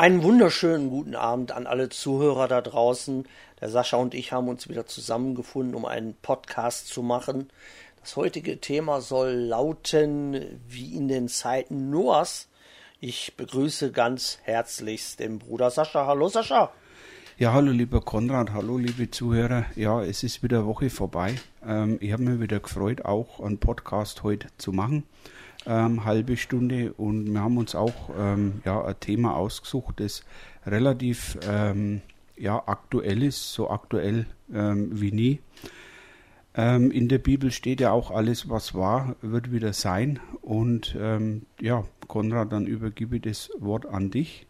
Einen wunderschönen guten Abend an alle Zuhörer da draußen. Der Sascha und ich haben uns wieder zusammengefunden, um einen Podcast zu machen. Das heutige Thema soll lauten, wie in den Zeiten Noahs. Ich begrüße ganz herzlichst den Bruder Sascha. Hallo Sascha. Ja, hallo lieber Konrad, hallo liebe Zuhörer. Ja, es ist wieder Woche vorbei. Ähm, ich habe mich wieder gefreut, auch einen Podcast heute zu machen ähm, halbe Stunde und wir haben uns auch ähm, ja, ein Thema ausgesucht, das relativ ähm, ja, aktuell ist, so aktuell ähm, wie nie. Ähm, in der Bibel steht ja auch, alles, was war, wird wieder sein. Und ähm, ja, Konrad, dann übergebe ich das Wort an dich.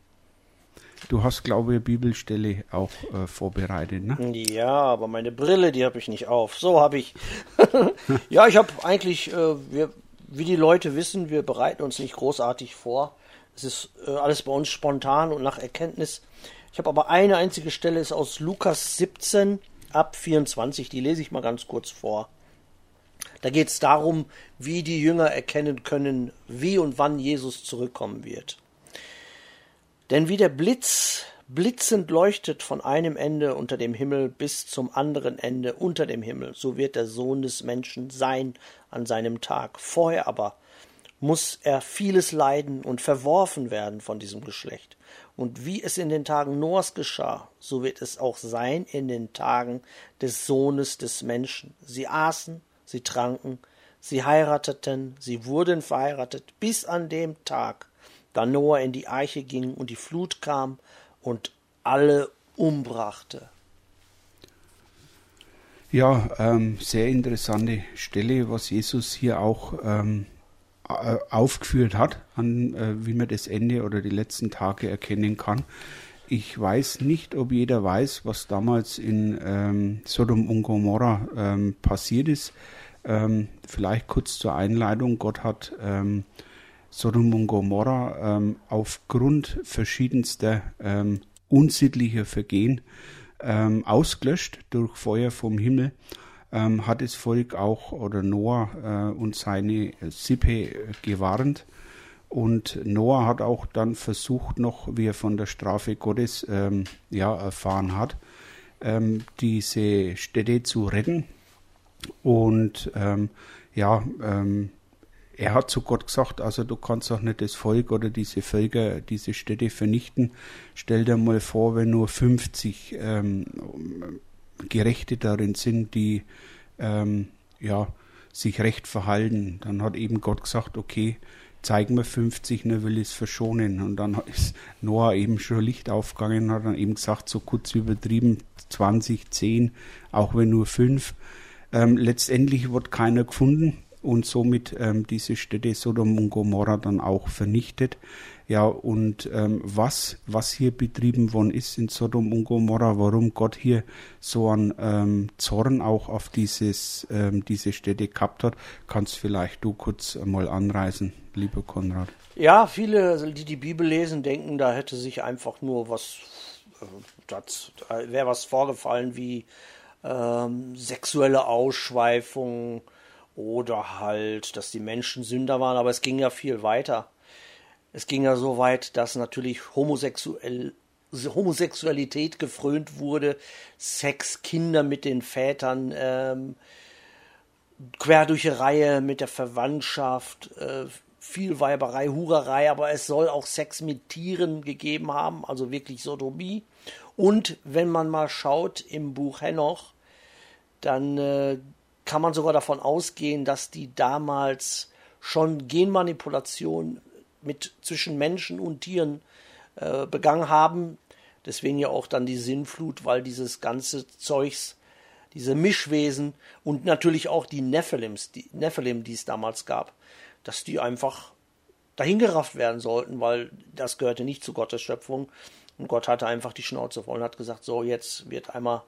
Du hast, glaube ich, eine Bibelstelle auch äh, vorbereitet, ne? Ja, aber meine Brille, die habe ich nicht auf. So habe ich. ja, ich habe eigentlich, äh, wir wie die Leute wissen, wir bereiten uns nicht großartig vor. Es ist äh, alles bei uns spontan und nach Erkenntnis. Ich habe aber eine einzige Stelle, ist aus Lukas 17 ab 24, die lese ich mal ganz kurz vor. Da geht es darum, wie die Jünger erkennen können, wie und wann Jesus zurückkommen wird. Denn wie der Blitz blitzend leuchtet von einem Ende unter dem Himmel bis zum anderen Ende unter dem Himmel, so wird der Sohn des Menschen sein an seinem Tag. Vorher aber muss er vieles leiden und verworfen werden von diesem Geschlecht. Und wie es in den Tagen Noahs geschah, so wird es auch sein in den Tagen des Sohnes des Menschen. Sie aßen, sie tranken, sie heirateten, sie wurden verheiratet, bis an dem Tag, da Noah in die Eiche ging und die Flut kam und alle umbrachte. Ja, ähm, sehr interessante Stelle, was Jesus hier auch ähm, aufgeführt hat, an äh, wie man das Ende oder die letzten Tage erkennen kann. Ich weiß nicht, ob jeder weiß, was damals in ähm, Sodom und Gomorra ähm, passiert ist. Ähm, vielleicht kurz zur Einleitung. Gott hat ähm, Sodom und Gomorra ähm, aufgrund verschiedenster ähm, unsittlicher Vergehen ähm, ausgelöscht durch Feuer vom Himmel. Ähm, hat das Volk auch oder Noah äh, und seine Sippe gewarnt. Und Noah hat auch dann versucht, noch, wie er von der Strafe Gottes ähm, ja, erfahren hat, ähm, diese Städte zu retten. Und ähm, ja, ähm, er hat zu Gott gesagt, also du kannst doch nicht das Volk oder diese Völker, diese Städte vernichten. Stell dir mal vor, wenn nur 50 ähm, Gerechte darin sind, die ähm, ja, sich recht verhalten. Dann hat eben Gott gesagt, okay, zeigen wir 50, ne, will ich es verschonen. Und dann ist Noah eben schon Licht aufgegangen und hat dann eben gesagt, so kurz übertrieben, 20, 10, auch wenn nur 5. Ähm, letztendlich wird keiner gefunden und somit ähm, diese Städte Sodom und Gomorra dann auch vernichtet. Ja, und ähm, was, was hier betrieben worden ist in Sodom und Gomorra, warum Gott hier so einen ähm, Zorn auch auf dieses, ähm, diese Städte gehabt hat, kannst vielleicht du kurz mal anreißen, lieber Konrad. Ja, viele, die die Bibel lesen, denken, da hätte sich einfach nur was, äh, da wäre was vorgefallen wie ähm, sexuelle Ausschweifung, oder halt, dass die Menschen Sünder waren, aber es ging ja viel weiter. Es ging ja so weit, dass natürlich homosexuell, Homosexualität gefrönt wurde, Sex, Kinder mit den Vätern, ähm, quer durch die Reihe mit der Verwandtschaft, äh, viel Weiberei, Hurerei, aber es soll auch Sex mit Tieren gegeben haben, also wirklich Sodomie. Und wenn man mal schaut im Buch Henoch, dann äh, kann man sogar davon ausgehen, dass die damals schon Genmanipulation mit zwischen Menschen und Tieren äh, begangen haben. Deswegen ja auch dann die Sinnflut, weil dieses ganze Zeugs, diese Mischwesen und natürlich auch die Nephilims, die Nephilim, die es damals gab, dass die einfach dahingerafft werden sollten, weil das gehörte nicht zu Gottes Schöpfung. Und Gott hatte einfach die Schnauze voll und hat gesagt, so jetzt wird einmal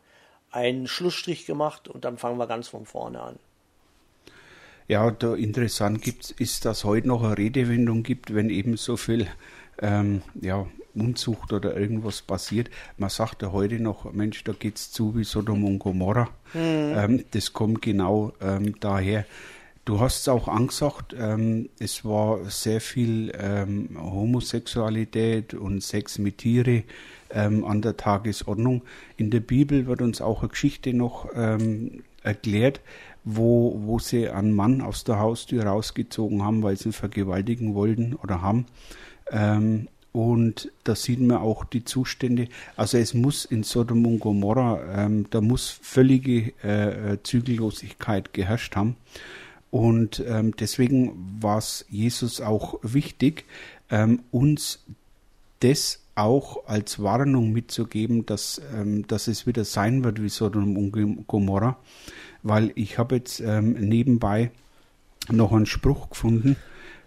einen Schlussstrich gemacht und dann fangen wir ganz von vorne an. Ja, da interessant gibt, ist, dass heute noch eine Redewendung gibt, wenn eben so viel ähm, ja, Unzucht oder irgendwas passiert. Man sagt ja heute noch, Mensch, da geht's zu wie Sodom und Gomorra. Mhm. Ähm, das kommt genau ähm, daher. Du hast es auch angesagt, ähm, es war sehr viel ähm, Homosexualität und Sex mit Tiere ähm, an der Tagesordnung. In der Bibel wird uns auch eine Geschichte noch ähm, erklärt, wo, wo sie einen Mann aus der Haustür rausgezogen haben, weil sie ihn vergewaltigen wollten oder haben. Ähm, und da sieht man auch die Zustände. Also es muss in Sodom und Gomorra, ähm, da muss völlige äh, Zügellosigkeit geherrscht haben. Und ähm, deswegen war es Jesus auch wichtig, ähm, uns das auch als Warnung mitzugeben, dass, ähm, dass es wieder sein wird wie Sodom und Gomorra. Weil ich habe jetzt ähm, nebenbei noch einen Spruch gefunden,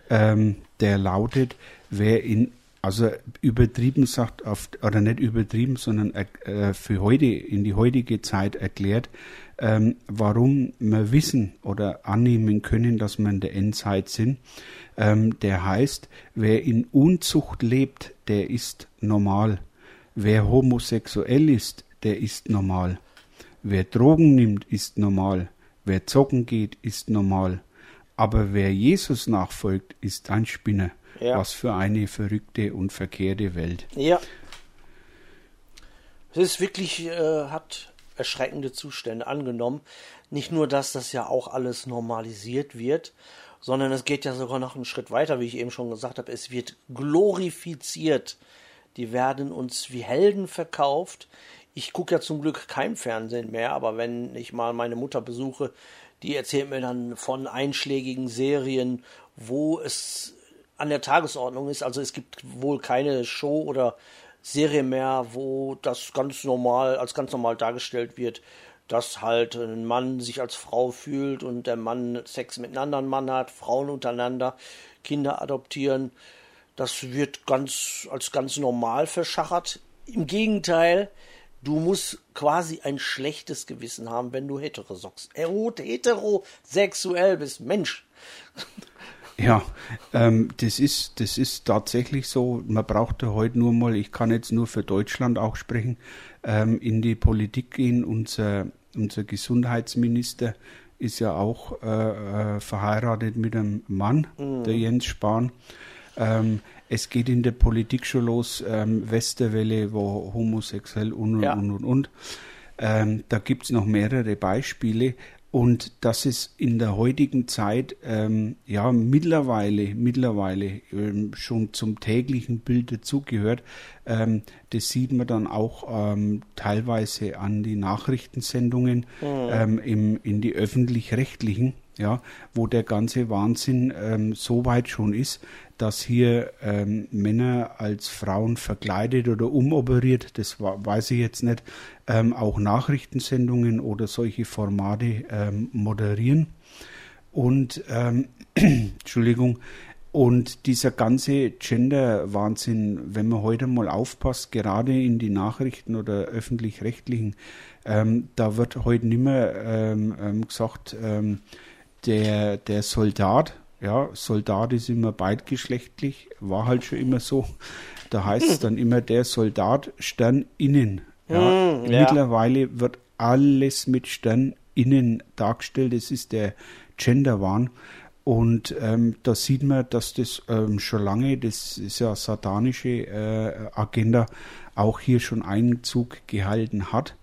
ähm, der lautet, wer in also übertrieben sagt, oft, oder nicht übertrieben, sondern äh, für heute, in die heutige Zeit erklärt, ähm, warum wir wissen oder annehmen können, dass wir in der Endzeit sind. Ähm, der heißt, wer in Unzucht lebt, der ist normal. Wer homosexuell ist, der ist normal. Wer Drogen nimmt, ist normal. Wer zocken geht, ist normal. Aber wer Jesus nachfolgt, ist ein Spinner. Ja. Was für eine verrückte und verkehrte Welt. Ja. Es ist wirklich, äh, hat erschreckende Zustände angenommen. Nicht nur, dass das ja auch alles normalisiert wird, sondern es geht ja sogar noch einen Schritt weiter, wie ich eben schon gesagt habe. Es wird glorifiziert. Die werden uns wie Helden verkauft. Ich gucke ja zum Glück kein Fernsehen mehr, aber wenn ich mal meine Mutter besuche, die erzählt mir dann von einschlägigen Serien, wo es an der Tagesordnung ist. Also es gibt wohl keine Show oder Serie mehr, wo das ganz normal, als ganz normal dargestellt wird, dass halt ein Mann sich als Frau fühlt und der Mann Sex mit einem anderen Mann hat, Frauen untereinander, Kinder adoptieren. Das wird ganz, als ganz normal verschachert. Im Gegenteil, du musst quasi ein schlechtes Gewissen haben, wenn du heterosexuell bist. Mensch. Ja, ähm, das, ist, das ist tatsächlich so. Man braucht heute nur mal, ich kann jetzt nur für Deutschland auch sprechen, ähm, in die Politik gehen. Unser, unser Gesundheitsminister ist ja auch äh, äh, verheiratet mit einem Mann, mhm. der Jens Spahn. Ähm, es geht in der Politik schon los, ähm, Westerwelle, wo homosexuell und und ja. und und. und. Ähm, da gibt es noch mehrere Beispiele. Und dass es in der heutigen Zeit ähm, ja mittlerweile, mittlerweile ähm, schon zum täglichen Bild dazugehört, ähm, das sieht man dann auch ähm, teilweise an die Nachrichtensendungen mhm. ähm, im, in die öffentlich-rechtlichen, ja, wo der ganze Wahnsinn ähm, so weit schon ist, dass hier ähm, Männer als Frauen verkleidet oder umoperiert, das weiß ich jetzt nicht, ähm, auch Nachrichtensendungen oder solche Formate ähm, moderieren. Und ähm, Entschuldigung, und dieser ganze Gender-Wahnsinn, wenn man heute mal aufpasst, gerade in die Nachrichten oder öffentlich-rechtlichen, ähm, da wird heute nicht mehr ähm, ähm, gesagt, ähm, der, der Soldat, ja, Soldat ist immer beidgeschlechtlich, war halt schon immer so. Da heißt es dann immer der Soldat Stern innen. Ja. Mm, ja. Mittlerweile wird alles mit Stern innen dargestellt. Das ist der Genderwahn. Und ähm, da sieht man, dass das ähm, schon lange, das ist ja satanische äh, Agenda, auch hier schon Einzug gehalten hat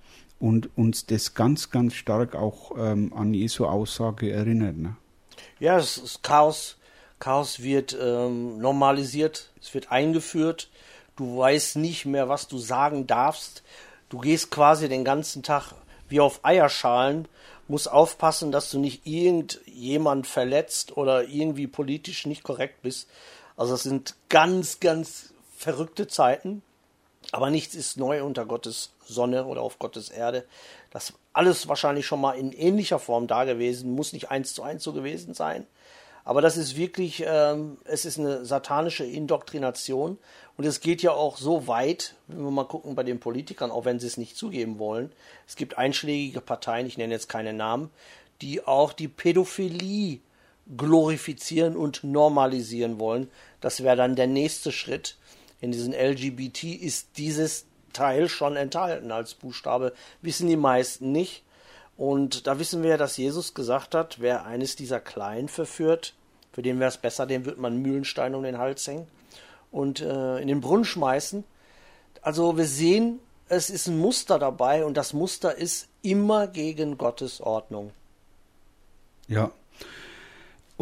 und uns das ganz, ganz stark auch ähm, an Jesu Aussage erinnert. Ne? Ja, ist Chaos. Chaos wird ähm, normalisiert, es wird eingeführt. Du weißt nicht mehr, was du sagen darfst. Du gehst quasi den ganzen Tag wie auf Eierschalen, musst aufpassen, dass du nicht irgendjemand verletzt oder irgendwie politisch nicht korrekt bist. Also es sind ganz, ganz verrückte Zeiten. Aber nichts ist neu unter Gottes Sonne oder auf Gottes Erde. Das alles wahrscheinlich schon mal in ähnlicher Form da gewesen, muss nicht eins zu eins so gewesen sein. Aber das ist wirklich, ähm, es ist eine satanische Indoktrination und es geht ja auch so weit, wenn wir mal gucken bei den Politikern, auch wenn sie es nicht zugeben wollen. Es gibt einschlägige Parteien, ich nenne jetzt keine Namen, die auch die Pädophilie glorifizieren und normalisieren wollen. Das wäre dann der nächste Schritt. In diesen LGBT ist dieses Teil schon enthalten als Buchstabe, wissen die meisten nicht. Und da wissen wir, dass Jesus gesagt hat, wer eines dieser Kleinen verführt, für den wäre es besser, dem wird man Mühlenstein um den Hals hängen und äh, in den Brunnen schmeißen. Also wir sehen, es ist ein Muster dabei und das Muster ist immer gegen Gottes Ordnung. Ja.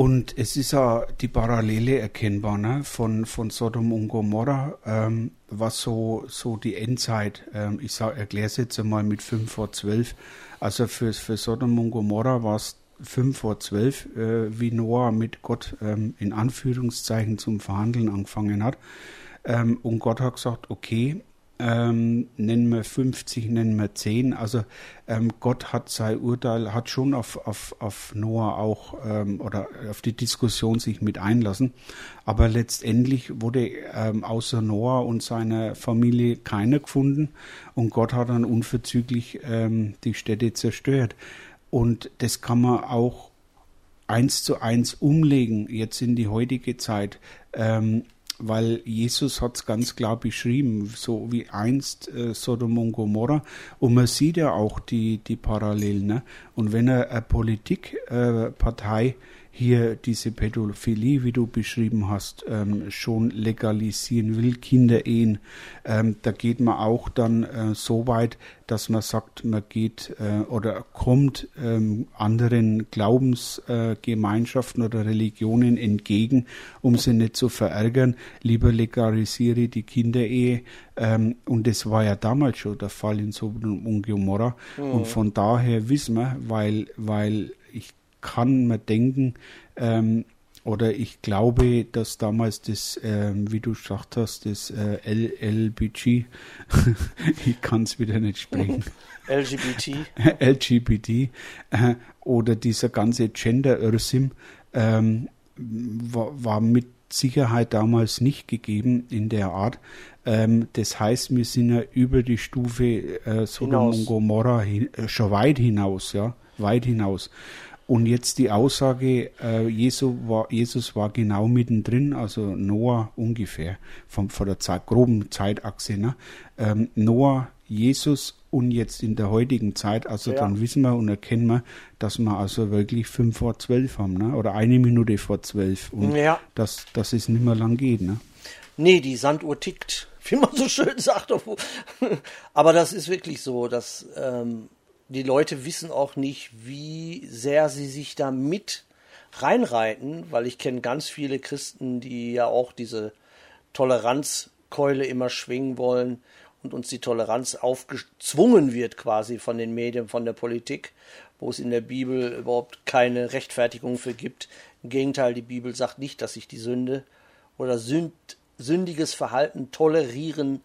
Und es ist ja die Parallele erkennbar ne? von, von Sodom und Gomorra, ähm, was so, so die Endzeit, ähm, ich erkläre es jetzt einmal mit 5 vor 12. Also für, für Sodom und Gomorra war es 5 vor 12, äh, wie Noah mit Gott ähm, in Anführungszeichen zum Verhandeln angefangen hat. Ähm, und Gott hat gesagt, okay, ähm, nennen wir 50, nennen wir 10. Also ähm, Gott hat sein Urteil, hat schon auf, auf, auf Noah auch ähm, oder auf die Diskussion sich mit einlassen. Aber letztendlich wurde ähm, außer Noah und seiner Familie keiner gefunden und Gott hat dann unverzüglich ähm, die Städte zerstört. Und das kann man auch eins zu eins umlegen, jetzt in die heutige Zeit. Ähm, weil Jesus hat es ganz klar beschrieben, so wie einst äh, Sodom und Gomorra. Und man sieht ja auch die, die Parallelen. Ne? Und wenn er eine Politikpartei äh, hier diese Pädophilie, wie du beschrieben hast, ähm, schon legalisieren will, Kinderehen. Ähm, da geht man auch dann äh, so weit, dass man sagt, man geht äh, oder kommt ähm, anderen Glaubensgemeinschaften äh, oder Religionen entgegen, um sie nicht zu verärgern. Lieber legalisiere die Kinderehe. Ähm, und das war ja damals schon der Fall in Sodom und Gomorra. Mhm. Und von daher wissen wir, weil, weil kann man denken, ähm, oder ich glaube, dass damals das, ähm, wie du gesagt hast, das äh, LLBG, ich kann es wieder nicht sprechen. LGBT. LGBT äh, oder dieser ganze Gender-Irrsinn ähm, war, war, mit Sicherheit damals nicht gegeben in der Art. Ähm, das heißt, wir sind ja über die Stufe äh, Sodom und Gomorra hin, äh, schon weit hinaus, ja, weit hinaus. Und jetzt die Aussage, äh, Jesus, war, Jesus war genau mittendrin, also Noah ungefähr, von, von der Zeit, groben Zeitachse. Ne? Ähm, Noah, Jesus und jetzt in der heutigen Zeit, also ja. dann wissen wir und erkennen wir, dass wir also wirklich fünf vor zwölf haben, ne? oder eine Minute vor zwölf. Und ja. dass, dass es nicht mehr lang geht. Ne? Nee, die Sanduhr tickt, wie man so schön sagt. Aber das ist wirklich so, dass. Ähm die Leute wissen auch nicht, wie sehr sie sich da mit reinreiten, weil ich kenne ganz viele Christen, die ja auch diese Toleranzkeule immer schwingen wollen und uns die Toleranz aufgezwungen wird quasi von den Medien, von der Politik, wo es in der Bibel überhaupt keine Rechtfertigung für gibt. Im Gegenteil, die Bibel sagt nicht, dass sich die Sünde oder sünd, sündiges Verhalten tolerieren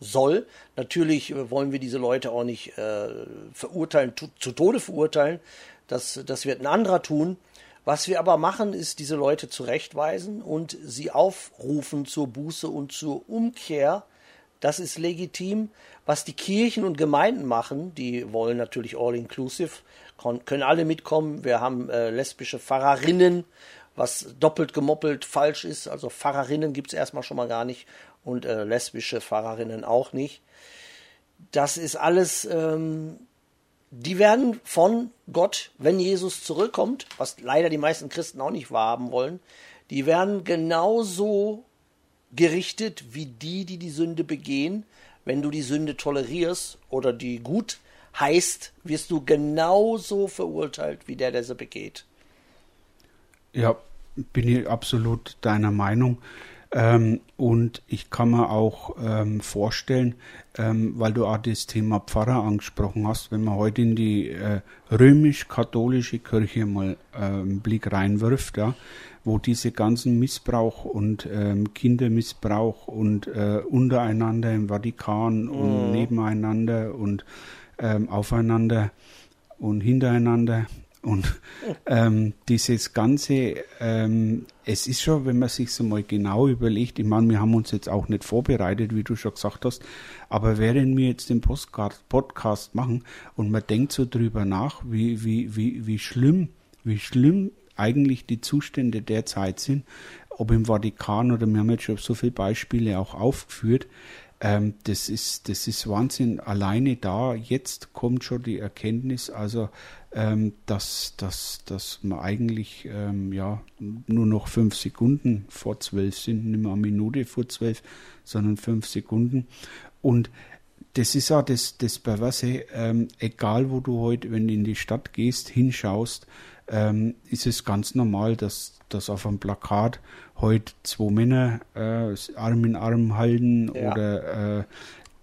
soll. Natürlich äh, wollen wir diese Leute auch nicht äh, verurteilen, zu, Tode verurteilen. Das, das wird ein anderer tun. Was wir aber machen, ist diese Leute zurechtweisen und sie aufrufen zur Buße und zur Umkehr. Das ist legitim. Was die Kirchen und Gemeinden machen, die wollen natürlich all inclusive, können alle mitkommen. Wir haben äh, lesbische Pfarrerinnen, was doppelt gemoppelt falsch ist. Also Pfarrerinnen gibt es erstmal schon mal gar nicht und äh, lesbische Pfarrerinnen auch nicht. Das ist alles, ähm, die werden von Gott, wenn Jesus zurückkommt, was leider die meisten Christen auch nicht wahrhaben wollen, die werden genauso gerichtet wie die, die die Sünde begehen. Wenn du die Sünde tolerierst oder die gut heißt, wirst du genauso verurteilt wie der, der sie begeht. Ja, bin ich absolut deiner Meinung. Ähm, und ich kann mir auch ähm, vorstellen, ähm, weil du auch das Thema Pfarrer angesprochen hast, wenn man heute in die äh, römisch-katholische Kirche mal äh, einen Blick reinwirft, ja, wo diese ganzen Missbrauch und ähm, Kindermissbrauch und äh, untereinander im Vatikan mhm. und nebeneinander und ähm, aufeinander und hintereinander und ähm, dieses Ganze, ähm, es ist schon, wenn man sich so mal genau überlegt, ich meine, wir haben uns jetzt auch nicht vorbereitet, wie du schon gesagt hast, aber während wir jetzt den Podcast machen und man denkt so drüber nach, wie, wie, wie, wie schlimm, wie schlimm eigentlich die Zustände derzeit sind, ob im Vatikan oder wir haben jetzt schon so viele Beispiele auch aufgeführt, Ähm, das, ist, das ist Wahnsinn. Alleine da, jetzt kommt schon die Erkenntnis, also ähm, dass, dass, dass man eigentlich ähm, ja, nur noch fünf Sekunden vor zwölf sind, nicht mehr eine Minute vor zwölf, sondern fünf Sekunden. Und das ist auch das, das Perverse, ähm, egal wo du heute, wenn du in die Stadt gehst, hinschaust, ähm, ist es ganz normal, dass, dass auf einem Plakat heute zwei Männer äh, Arm in Arm halten ja. oder äh,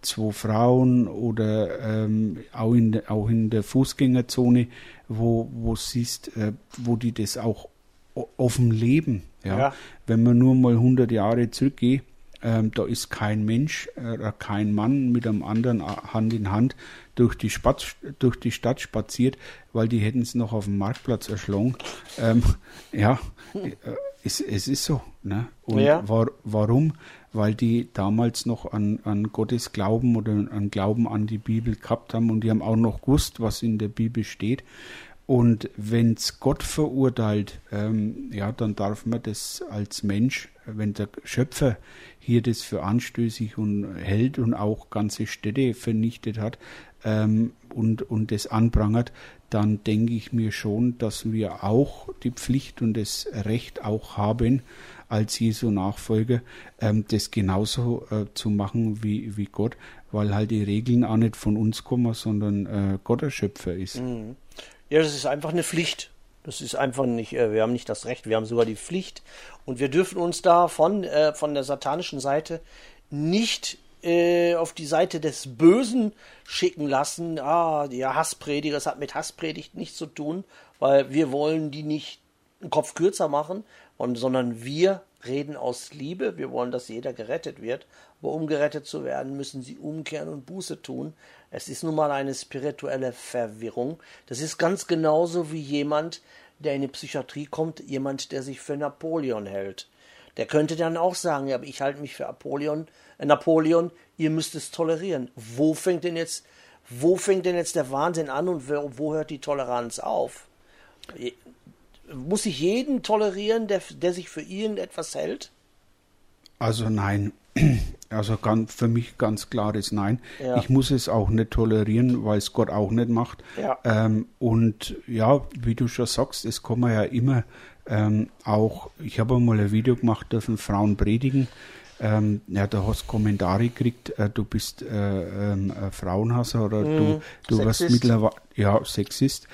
zwei Frauen oder ähm, auch, in de, auch in der Fußgängerzone, wo, wo siehst, äh, wo die das auch offen leben. Ja? ja? Wenn man nur mal 100 Jahre zurückgeht, ähm, da ist kein Mensch, äh, kein Mann mit einem anderen Hand in Hand durch die, Spatz, durch die Stadt spaziert, weil die hätten es noch auf dem Marktplatz erschlagen. Ähm, ja, äh, es, es, ist so. Ne? Und ja. war, warum? Weil die damals noch an, an Gottes Glauben oder an Glauben an die Bibel gehabt haben und die haben auch noch gewusst, was in der Bibel steht. Und wenn es Gott verurteilt, ähm, ja, dann darf man das als Mensch, wenn der Schöpfer hier das für anstößig und hält und auch ganze Städte vernichtet hat ähm, und, und das anprangert, dann denke ich mir schon, dass wir auch die Pflicht und das Recht auch haben, als Jesu Nachfolger, ähm, das genauso äh, zu machen wie, wie Gott, weil halt die Regeln auch nicht von uns kommen, sondern äh, Gott der Schöpfer ist. Mhm. Ja, das ist einfach eine Pflicht. Das ist einfach nicht, äh, wir haben nicht das Recht, wir haben sogar die Pflicht. Und wir dürfen uns da von, äh, von der satanischen Seite nicht äh, auf die Seite des Bösen schicken lassen. Ah, der Hassprediger, das hat mit Hasspredigt nichts zu tun, weil wir wollen die nicht einen Kopf kürzer machen, sondern wir reden aus Liebe. Wir wollen, dass jeder gerettet wird. Aber um gerettet zu werden, müssen sie umkehren und Buße tun. Es ist nun mal eine spirituelle Verwirrung. Das ist ganz genauso wie jemand, der in die Psychiatrie kommt, jemand, der sich für Napoleon hält. Der könnte dann auch sagen, ja, aber ich halte mich für Napoleon, äh, Napoleon, ihr müsst es tolerieren. Wo fängt denn jetzt, wo fängt denn jetzt der Wahnsinn an und wo hört die Toleranz auf? Muss ich jeden tolerieren, der, der sich für irgendetwas hält? Also nein, also ganz, für mich ganz klares Nein. Ja. Ich muss es auch nicht tolerieren, weil es Gott auch nicht macht. Ja. Ähm, und ja, wie du schon sagst, es kommen ja immer ähm, auch, ich habe mal ein Video gemacht, dürfen Frauen predigen. Ähm, ja, da hast Kommentare gekriegt, äh, du bist äh, ähm, Frauenhasser oder mm, du, du wirst mittlerweile, ja, Sexist.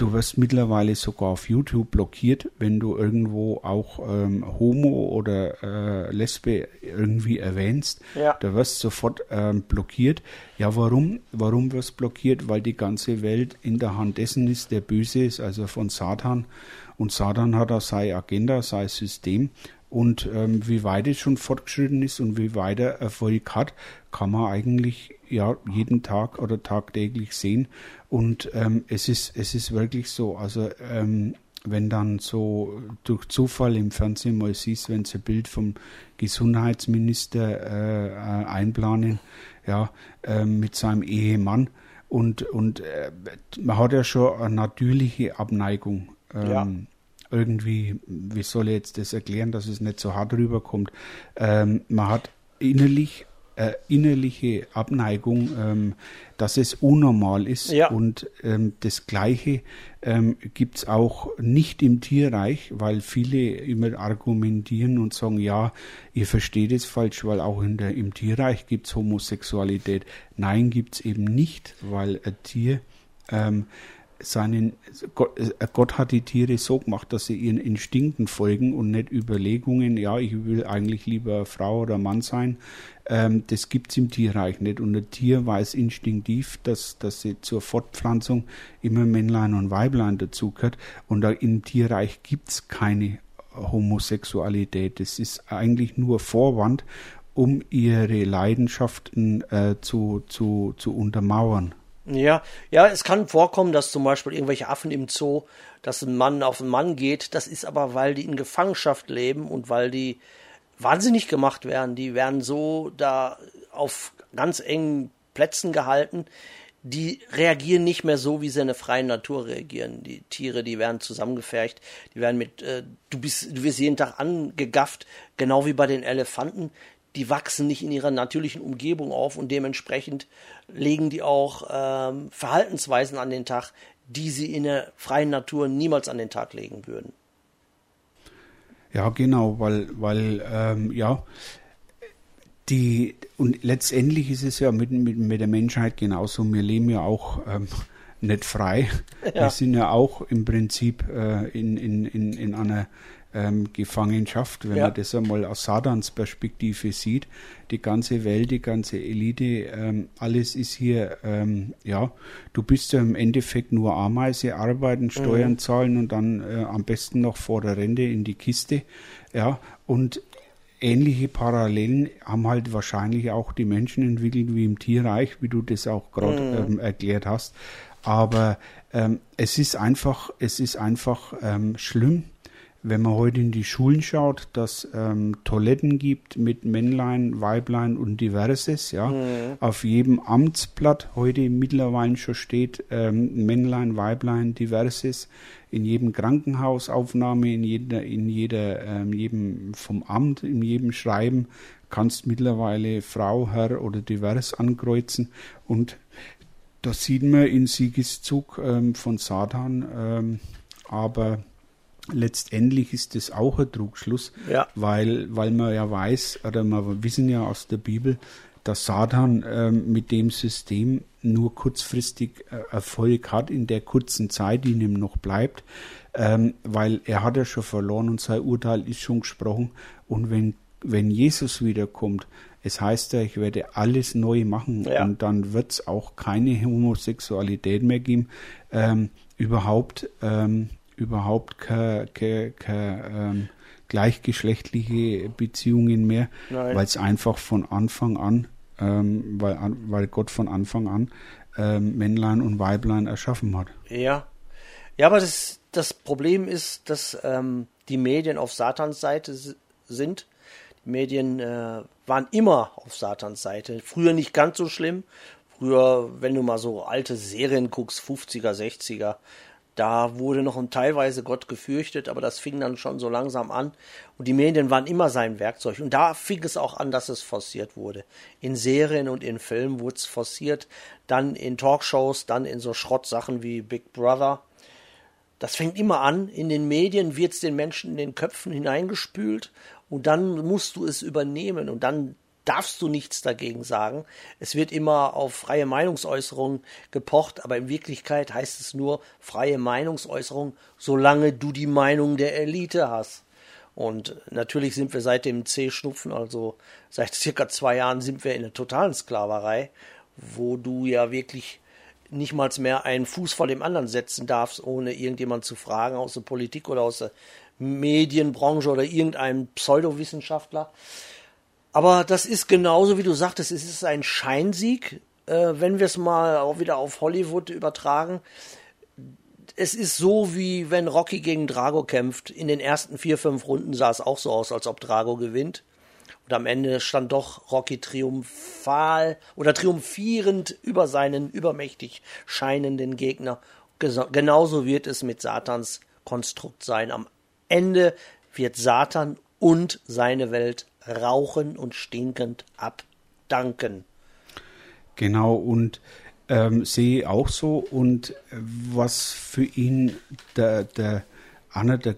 Du wirst mittlerweile sogar auf YouTube blockiert, wenn du irgendwo auch ähm, Homo oder äh, Lesbe irgendwie erwähnst. Ja. Da wirst sofort ähm, blockiert. Ja, warum? Warum wirst blockiert? Weil die ganze Welt in der Hand dessen ist, der böse ist, also von Satan. Und Satan hat auch seine Agenda, sein System. Und ähm, wie weit es schon fortgeschritten ist und wie weit er Erfolg hat, kann man eigentlich ja jeden Tag oder tagtäglich sehen. Und ähm, es ist es ist wirklich so. Also ähm, wenn dann so durch Zufall im Fernsehen mal siehst, wenn sie ein Bild vom Gesundheitsminister äh, einplanen, ja, äh, mit seinem Ehemann und und äh, man hat ja schon eine natürliche Abneigung. Ähm, ja irgendwie, wie soll ich jetzt das erklären, dass es nicht so hart rüberkommt. Ähm, man hat innerlich äh, innerliche Abneigung, ähm, dass es unnormal ist. Ja. Und ähm, das Gleiche ähm, gibt es auch nicht im Tierreich, weil viele immer argumentieren und sagen, ja, ihr versteht es falsch, weil auch in der, im Tierreich gibt es Homosexualität. Nein, gibt es eben nicht, weil ein Tier ähm, seinen Gott, äh, Gott, hat die Tiere so gemacht, dass sie ihren Instinkten folgen und nicht Überlegungen, ja, ich will eigentlich lieber Frau oder Mann sein. Ähm, das es im Tierreich nicht. Und ein Tier weiß instinktiv, dass, dass sie zur Fortpflanzung immer Männlein und Weiblein dazugehört. Und im Tierreich gibt es keine Homosexualität. Das ist eigentlich nur Vorwand, um ihre Leidenschaften äh, zu, zu, zu untermauern. Ja, ja, es kann vorkommen, dass zum Beispiel irgendwelche Affen im Zoo, dass ein Mann auf einen Mann geht. Das ist aber, weil die in Gefangenschaft leben und weil die wahnsinnig gemacht werden. Die werden so da auf ganz engen Plätzen gehalten. Die reagieren nicht mehr so, wie sie in der freien Natur reagieren. Die Tiere, die werden zusammengefercht, die werden mit, äh, du bist, du wirst jeden Tag angegafft, genau wie bei den Elefanten die wachsen nicht in ihrer natürlichen Umgebung auf und dementsprechend legen die auch ähm, Verhaltensweisen an den Tag, die sie in der freien Natur niemals an den Tag legen würden. Ja, genau, weil, weil ähm, ja, die, und letztendlich ist es ja mit, mit, mit der Menschheit genauso. Wir leben ja auch ähm, nicht frei. Ja. Wir sind ja auch im Prinzip äh, in, in, in, in einer ähm, Gefangenschaft, wenn ja. man das einmal aus Satans Perspektive sieht. Die ganze Welt, die ganze Elite, ähm, alles ist hier, ähm, ja, du bist ja im Endeffekt nur Ameise, arbeiten, Steuern mhm. zahlen und dann äh, am besten noch vor der Rente in die Kiste. Ja, und ähnliche Parallelen haben halt wahrscheinlich auch die Menschen entwickelt wie im Tierreich, wie du das auch gerade mhm. ähm, erklärt hast. Aber ähm, es ist einfach, es ist einfach ähm, schlimm, wenn man heute in die Schulen schaut, dass ähm, Toiletten gibt mit Männlein, Weiblein und diverses, ja. Mhm. Auf jedem Amtsblatt heute mittlerweile schon steht ähm, Männlein, Weiblein, diverses. In jedem Krankenhausaufnahme, in jeder, in jeder, ähm, jedem vom Amt, in jedem Schreiben kannst mittlerweile Frau, Herr oder divers ankreuzen und da sieht man in Siegeszug ähm, von Satan, ähm, aber letztendlich ist das auch ein Trugschluss, ja. weil, weil man ja weiß, oder wir wissen ja aus der Bibel, dass Satan ähm, mit dem System nur kurzfristig äh, Erfolg hat in der kurzen Zeit, die ihm noch bleibt, ähm, weil er hat ja schon verloren und sein Urteil ist schon gesprochen. Und wenn, wenn Jesus wiederkommt, es heißt ja, ich werde alles neu machen ja. und dann wird es auch keine Homosexualität mehr geben. Ähm, überhaupt ähm, überhaupt keine, keine, keine ähm, gleichgeschlechtliche Beziehungen mehr, weil es einfach von Anfang an, ähm, weil, weil Gott von Anfang an ähm, Männlein und Weiblein erschaffen hat. Ja. Ja, aber das, das Problem ist, dass ähm, die Medien auf Satans Seite sind. Die Medien äh, waren immer auf Satans Seite. Früher nicht ganz so schlimm. Früher, wenn du mal so alte Serien guckst, 50er, 60er, da wurde noch teilweise Gott gefürchtet, aber das fing dann schon so langsam an. Und die Medien waren immer sein Werkzeug. Und da fing es auch an, dass es forciert wurde. In Serien und in Filmen wurde es forciert. Dann in Talkshows, dann in so Schrottsachen wie Big Brother. Das fängt immer an. In den Medien wird es den Menschen in den Köpfen hineingespült. Und dann musst du es übernehmen. Und dann darfst du nichts dagegen sagen. Es wird immer auf freie Meinungsäußerung gepocht, aber in Wirklichkeit heißt es nur freie Meinungsäußerung, solange du die Meinung der Elite hast. Und natürlich sind wir seit dem C-Schnupfen, also seit circa zwei Jahren, sind wir in der totalen Sklaverei, wo du ja wirklich nicht mal mehr einen Fuß vor dem anderen setzen darfst, ohne irgendjemand zu fragen aus der Politik oder aus der Medienbranche oder irgendeinem Pseudowissenschaftler. Aber das ist genauso, wie du sagtest, es ist ein Scheinsieg, äh, wenn wir es mal auch wieder auf Hollywood übertragen. Es ist so, wie wenn Rocky gegen Drago kämpft. In den ersten vier, fünf Runden sah es auch so aus, als ob Drago gewinnt. Und am Ende stand doch Rocky triumphal oder triumphierend über seinen übermächtig scheinenden Gegner. Genauso wird es mit Satans Konstrukt sein. Am Ende wird Satan und seine Welt rauchen und stinkend abdanken. Genau, und ähm, sehe auch so. Und was für ihn der, der einer der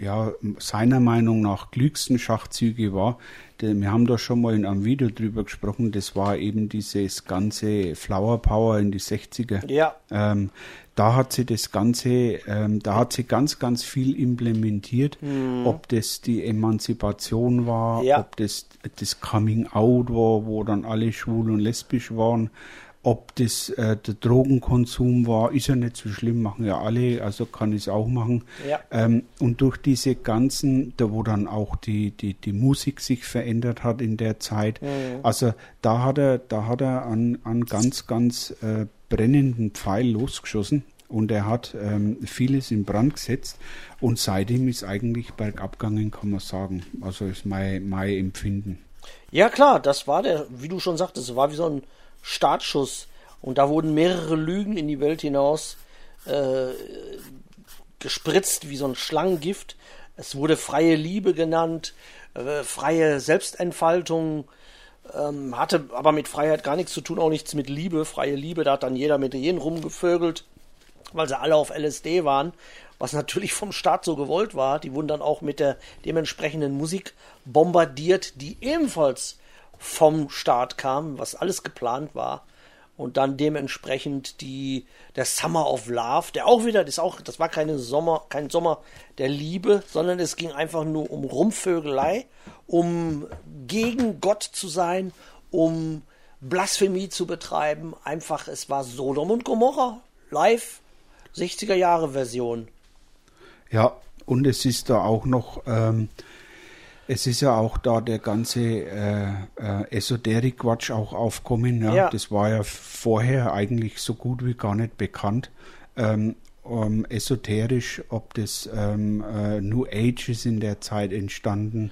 ja, seiner Meinung nach klügsten Schachzüge war, wir haben da schon mal in einem Video drüber gesprochen, das war eben dieses ganze Flower Power in die 60er. Ja. Ähm, da hat sie das Ganze, ähm, da hat sie ganz, ganz viel implementiert, mhm. ob das die Emanzipation war, ja. ob das das Coming Out war, wo dann alle schwul und lesbisch waren, ob das äh, der Drogenkonsum war, ist ja nicht so schlimm, machen ja alle, also kann ich es auch machen. Ja. Ähm, und durch diese ganzen, da wo dann auch die, die, die Musik sich verändert hat in der Zeit, mhm. also da hat er, da hat er an, an ganz, ganz äh, brennenden Pfeil losgeschossen und er hat ähm, vieles in Brand gesetzt und seitdem ist eigentlich bergab gegangen, kann man sagen. Also ist mein, mein Empfinden. Ja klar, das war der, wie du schon sagtest, war wie so ein Startschuss und da wurden mehrere Lügen in die Welt hinaus äh, gespritzt wie so ein Schlangengift. Es wurde freie Liebe genannt. äh, freie Selbstentfaltung, ähm, hatte aber mit Freiheit gar nichts zu tun, auch nichts mit Liebe, freie Liebe, da hat dann jeder mit jedem rumgevögelt, weil sie alle auf LSD waren, was natürlich vom Staat so gewollt war. Die wurden dann auch mit der dementsprechenden Musik bombardiert, die ebenfalls vom Staat kam, was alles geplant war und dann dementsprechend die der Summer of Love, der auch wieder, das auch, das war keine Sommer, kein Sommer der Liebe, sondern es ging einfach nur um Rumvögelei, um gegen Gott zu sein, um Blasphemie zu betreiben. Einfach, es war Sodom und Gomorra live 60er Jahre Version. Ja, und es ist da auch noch ähm, es ist ja auch da der ganze äh, äh, Esoterik-Quatsch auch aufkommen. Ja? ja? Das war ja vorher eigentlich so gut wie gar nicht bekannt. Ähm, ähm, esoterisch, ob das ähm, äh, New Age ist in der Zeit entstanden.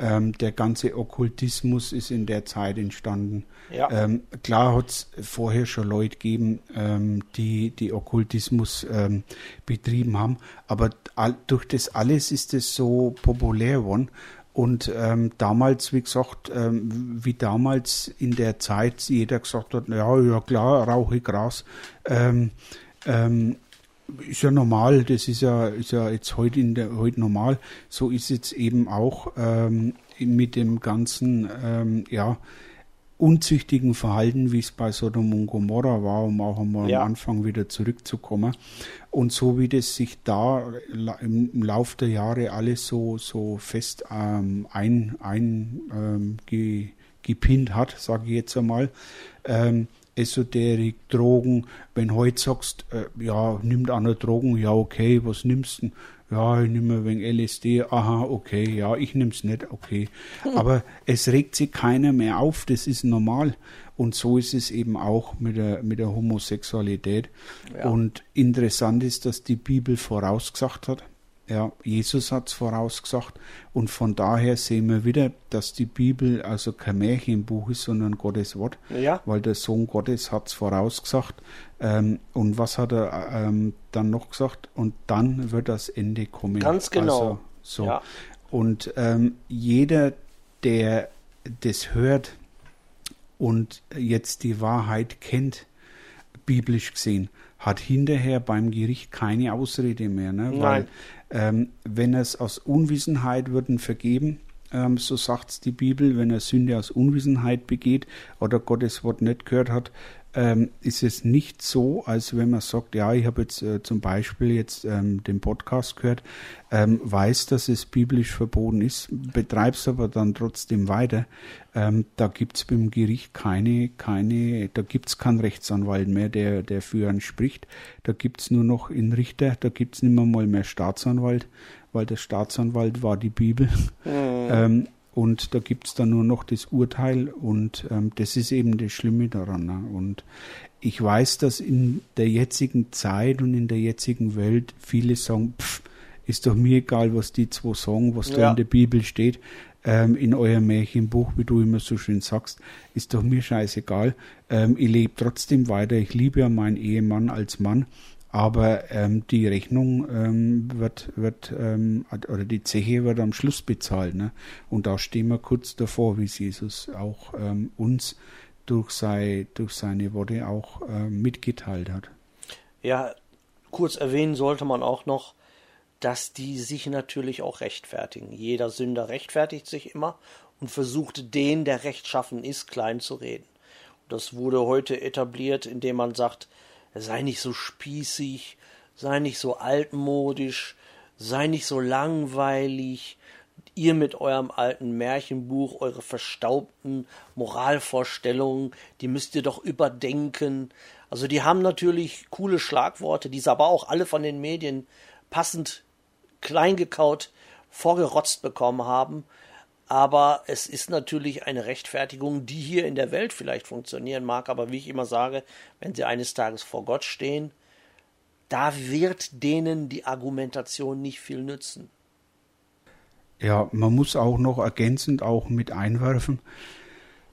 Ähm, der ganze Okkultismus ist in der Zeit entstanden. Ja. Ähm, klar hat es vorher schon Leute gegeben, ähm, die die Okkultismus betrieben haben, aber all, durch das alles ist es so populär geworden und ähm, damals, wie gesagt, ähm, wie damals in der Zeit jeder gesagt hat, ja, ja klar, rauche Gras. Ähm, ähm, ist ja normal, das ist ja, ist ja jetzt heute in der heute normal. So ist jetzt eben auch ähm, mit dem ganzen, ähm, ja, unzüchtigen Verhalten, wie es bei Sodom und Gomorra war, um auch einmal ja. am Anfang wieder zurückzukommen. Und so wie das sich da im Laufe der Jahre alles so, so fest ähm, ein, ein ähm, ge, gepinnt hat, sage ich jetzt einmal, ähm, Esoterik, Drogen, wenn heute sagst, äh, ja, nimmt einer Drogen, ja okay, was nimmst du? Ja, ich nehme wegen LSD, aha, okay, ja, ich nehme es nicht, okay. Aber es regt sich keiner mehr auf, das ist normal. Und so ist es eben auch mit der, mit der Homosexualität. Ja. Und interessant ist, dass die Bibel vorausgesagt hat, ja, Jesus hat es vorausgesagt. Und von daher sehen wir wieder, dass die Bibel also kein Märchenbuch ist, sondern Gottes Wort. Ja. Weil der Sohn Gottes hat es vorausgesagt. Ähm, und was hat er ähm, dann noch gesagt? Und dann wird das Ende kommen. Ganz genau. Also, so. Ja. Und ähm, jeder, der das hört und jetzt die Wahrheit kennt, biblisch gesehen, hat hinterher beim Gericht keine Ausrede mehr. Ne? Weil ähm, wenn es aus Unwissenheit würden vergeben, ähm, so sagt es die Bibel, wenn er Sünde aus Unwissenheit begeht oder Gottes Wort nicht gehört hat, ähm, ist es nicht so, als wenn man sagt, ja, ich habe jetzt äh, zum Beispiel jetzt ähm, den Podcast gehört, ähm, weiß, dass es biblisch verboten ist, betreibst aber dann trotzdem weiter. Ähm, da gibt es beim Gericht keine, keine, da gibt es keinen Rechtsanwalt mehr, der, der für einen spricht. Da gibt es nur noch einen Richter, da gibt es nicht mehr mal mehr Staatsanwalt, weil der Staatsanwalt war die Bibel. Mhm und da gibt es dann nur noch das Urteil und ähm, das ist eben das Schlimme daran. Ne? Und ich weiß, dass in der jetzigen Zeit und in der jetzigen Welt viele sagen, pff, ist doch mir egal, was die zwei sagen, was ja. da in der Bibel steht, ähm, in eurem Märchenbuch, wie du immer so schön sagst, ist doch mir scheißegal. Ähm, ich lebe trotzdem weiter, ich liebe ja meinen Ehemann als Mann aber ähm, die Rechnung ähm, wird, wird ähm, oder die Zeche wird am Schluss bezahlt. Ne? Und da stehen wir kurz davor, wie Jesus auch ähm, uns durch, sei, durch seine Worte auch ähm, mitgeteilt hat. Ja, kurz erwähnen sollte man auch noch, dass die sich natürlich auch rechtfertigen. Jeder Sünder rechtfertigt sich immer und versucht, den, der rechtschaffen ist, klein zu reden. Das wurde heute etabliert, indem man sagt, sei nicht so spießig, sei nicht so altmodisch, sei nicht so langweilig, ihr mit eurem alten Märchenbuch, eure verstaubten Moralvorstellungen, die müsst ihr doch überdenken. Also die haben natürlich coole Schlagworte, die sie aber auch alle von den Medien passend kleingekaut vorgerotzt bekommen haben. Aber es ist natürlich eine Rechtfertigung, die hier in der Welt vielleicht funktionieren mag. Aber wie ich immer sage, wenn sie eines Tages vor Gott stehen, da wird denen die Argumentation nicht viel nützen. Ja, man muss auch noch ergänzend auch mit einwerfen,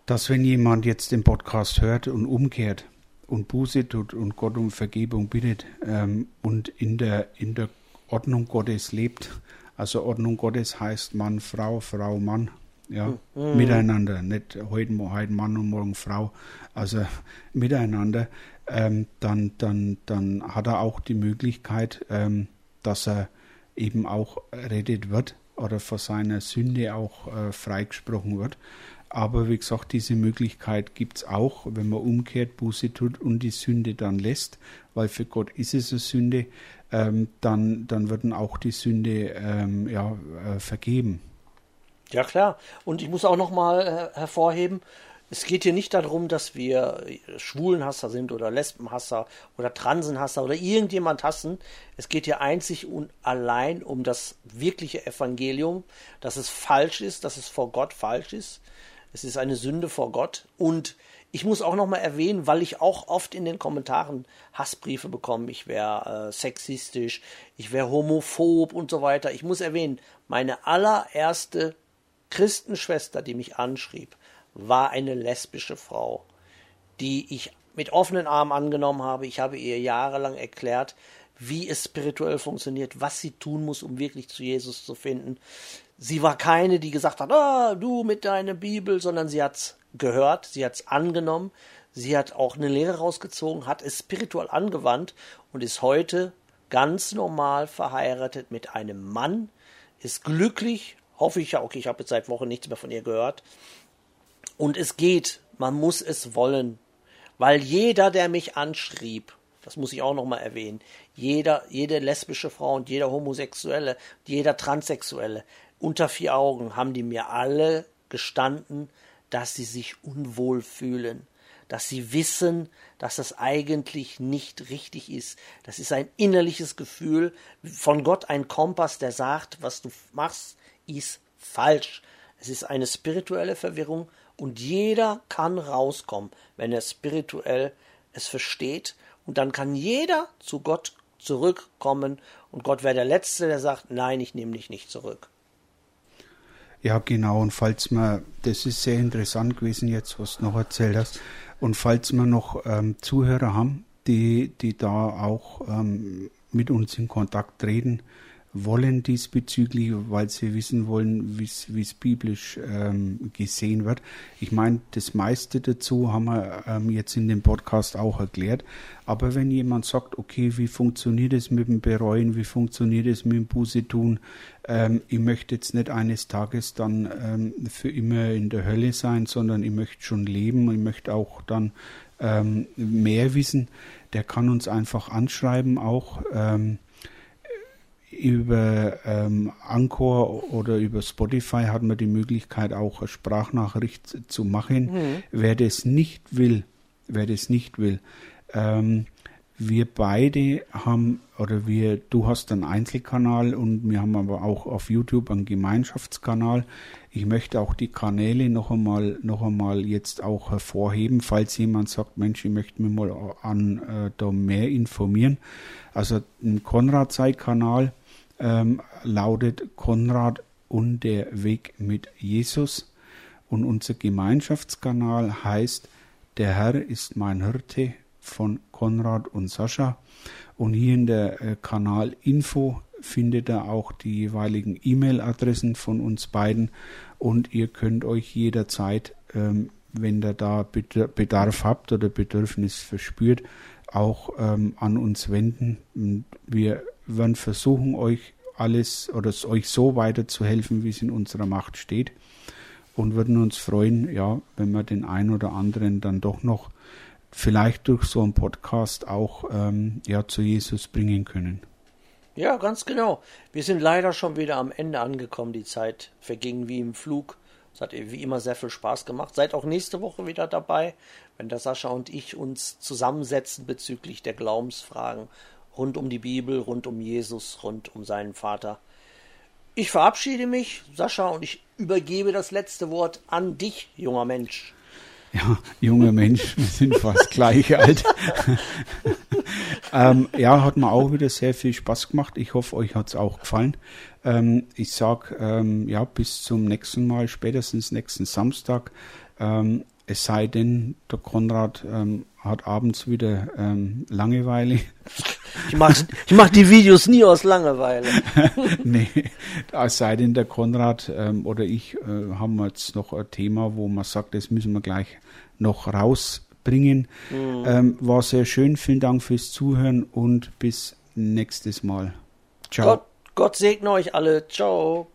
dass wenn jemand jetzt den Podcast hört und umkehrt und Buße tut und Gott um Vergebung bittet ähm, und in der, in der Ordnung Gottes lebt, Also Ordnung Gottes heißt Mann, Frau, Frau, Mann. Ja, mhm. miteinander, nicht heute, heute Mann und morgen Frau, also miteinander. Ähm, dann, dann, dann hat er auch die Möglichkeit, ähm, dass er eben auch rettet wird oder vor seiner Sünde auch äh, freigesprochen wird. Aber wie gesagt, diese Möglichkeit gibt es auch, wenn man umkehrt, Buße tut und die Sünde dann lässt, weil für Gott ist es eine Sünde, ähm, dann, dann wird auch die Sünde ähm, ja, äh, vergeben. Ja klar. Und ich muss auch nochmal äh, hervorheben, es geht hier nicht darum, dass wir Schwulenhasser sind oder Lesbenhasser oder Transenhasser oder irgendjemand hassen. Es geht hier einzig und allein um das wirkliche Evangelium, dass es falsch ist, dass es vor Gott falsch ist. Es ist eine Sünde vor Gott. Und ich muss auch nochmal erwähnen, weil ich auch oft in den Kommentaren Hassbriefe bekomme, ich wäre äh, sexistisch, ich wäre homophob und so weiter. Ich muss erwähnen, meine allererste Christenschwester, die mich anschrieb, war eine lesbische Frau, die ich mit offenen Armen angenommen habe. Ich habe ihr jahrelang erklärt, wie es spirituell funktioniert, was sie tun muss, um wirklich zu Jesus zu finden. Sie war keine, die gesagt hat, ah, du mit deiner Bibel, sondern sie hat's gehört, sie hat's angenommen, sie hat auch eine Lehre rausgezogen, hat es spirituell angewandt und ist heute ganz normal verheiratet mit einem Mann, ist glücklich, hoffe ich ja, okay, ich habe jetzt seit Wochen nichts mehr von ihr gehört, und es geht, man muss es wollen. Weil jeder, der mich anschrieb, das muss ich auch nochmal erwähnen, jeder, jede lesbische Frau und jeder Homosexuelle, jeder Transsexuelle, unter vier Augen haben die mir alle gestanden, dass sie sich unwohl fühlen, dass sie wissen, dass das eigentlich nicht richtig ist. Das ist ein innerliches Gefühl von Gott, ein Kompass, der sagt, was du machst, ist falsch. Es ist eine spirituelle Verwirrung und jeder kann rauskommen, wenn er spirituell es versteht. Und dann kann jeder zu Gott zurückkommen. Und Gott wäre der Letzte, der sagt, nein, ich nehme dich nicht zurück. Ja, genau. Und falls man, das ist sehr interessant gewesen jetzt, was du noch erzählt hast. Und falls wir noch ähm, Zuhörer haben, die, die da auch ähm, mit uns in Kontakt treten, wollen diesbezüglich, weil sie wissen wollen, wie es biblisch ähm, gesehen wird. Ich meine, das meiste dazu haben wir ähm, jetzt in dem Podcast auch erklärt. Aber wenn jemand sagt, okay, wie funktioniert es mit dem Bereuen, wie funktioniert es mit dem Buße tun, ähm, ich möchte jetzt nicht eines Tages dann ähm, für immer in der Hölle sein, sondern ich möchte schon leben, ich möchte auch dann ähm, mehr wissen, der kann uns einfach anschreiben auch. Ähm, über ähm, Anchor oder über Spotify hat man die Möglichkeit, auch eine Sprachnachricht zu machen. Mhm. Wer das nicht will, wer das nicht will, ähm, wir beide haben, oder wir, du hast einen Einzelkanal und wir haben aber auch auf YouTube einen Gemeinschaftskanal. Ich möchte auch die Kanäle noch einmal, noch einmal jetzt auch hervorheben, falls jemand sagt, Mensch, ich möchte mich mal an äh, da mehr informieren. Also ein Konrad-Zeit-Kanal, ähm, lautet Konrad und der Weg mit Jesus. Und unser Gemeinschaftskanal heißt Der Herr ist mein Hirte von Konrad und Sascha. Und hier in der äh, Kanalinfo findet ihr auch die jeweiligen E-Mail-Adressen von uns beiden. Und ihr könnt euch jederzeit, ähm, wenn ihr da Bedarf habt oder Bedürfnis verspürt, auch ähm, an uns wenden. Wir werden versuchen, euch alles oder euch so weiterzuhelfen, wie es in unserer Macht steht. Und würden uns freuen, ja, wenn wir den einen oder anderen dann doch noch vielleicht durch so einen Podcast auch ähm, ja, zu Jesus bringen können. Ja, ganz genau. Wir sind leider schon wieder am Ende angekommen. Die Zeit verging wie im Flug. Es hat wie immer sehr viel Spaß gemacht. Seid auch nächste Woche wieder dabei, wenn der Sascha und ich uns zusammensetzen bezüglich der Glaubensfragen rund um die Bibel, rund um Jesus, rund um seinen Vater. Ich verabschiede mich, Sascha, und ich übergebe das letzte Wort an dich, junger Mensch. Ja, junger Mensch, wir sind fast gleich alt. ähm, ja, hat mir auch wieder sehr viel Spaß gemacht. Ich hoffe, euch hat es auch gefallen. Ähm, ich sage, ähm, ja, bis zum nächsten Mal, spätestens nächsten Samstag. Ähm, es sei denn, der Konrad ähm, hat abends wieder ähm, Langeweile. Ich mache ich mach die Videos nie aus Langeweile. nee, es sei denn, der Konrad ähm, oder ich äh, haben jetzt noch ein Thema, wo man sagt, das müssen wir gleich noch rausbringen. Mhm. Ähm, war sehr schön. Vielen Dank fürs Zuhören und bis nächstes Mal. Ciao. Gott, Gott segne euch alle. Ciao.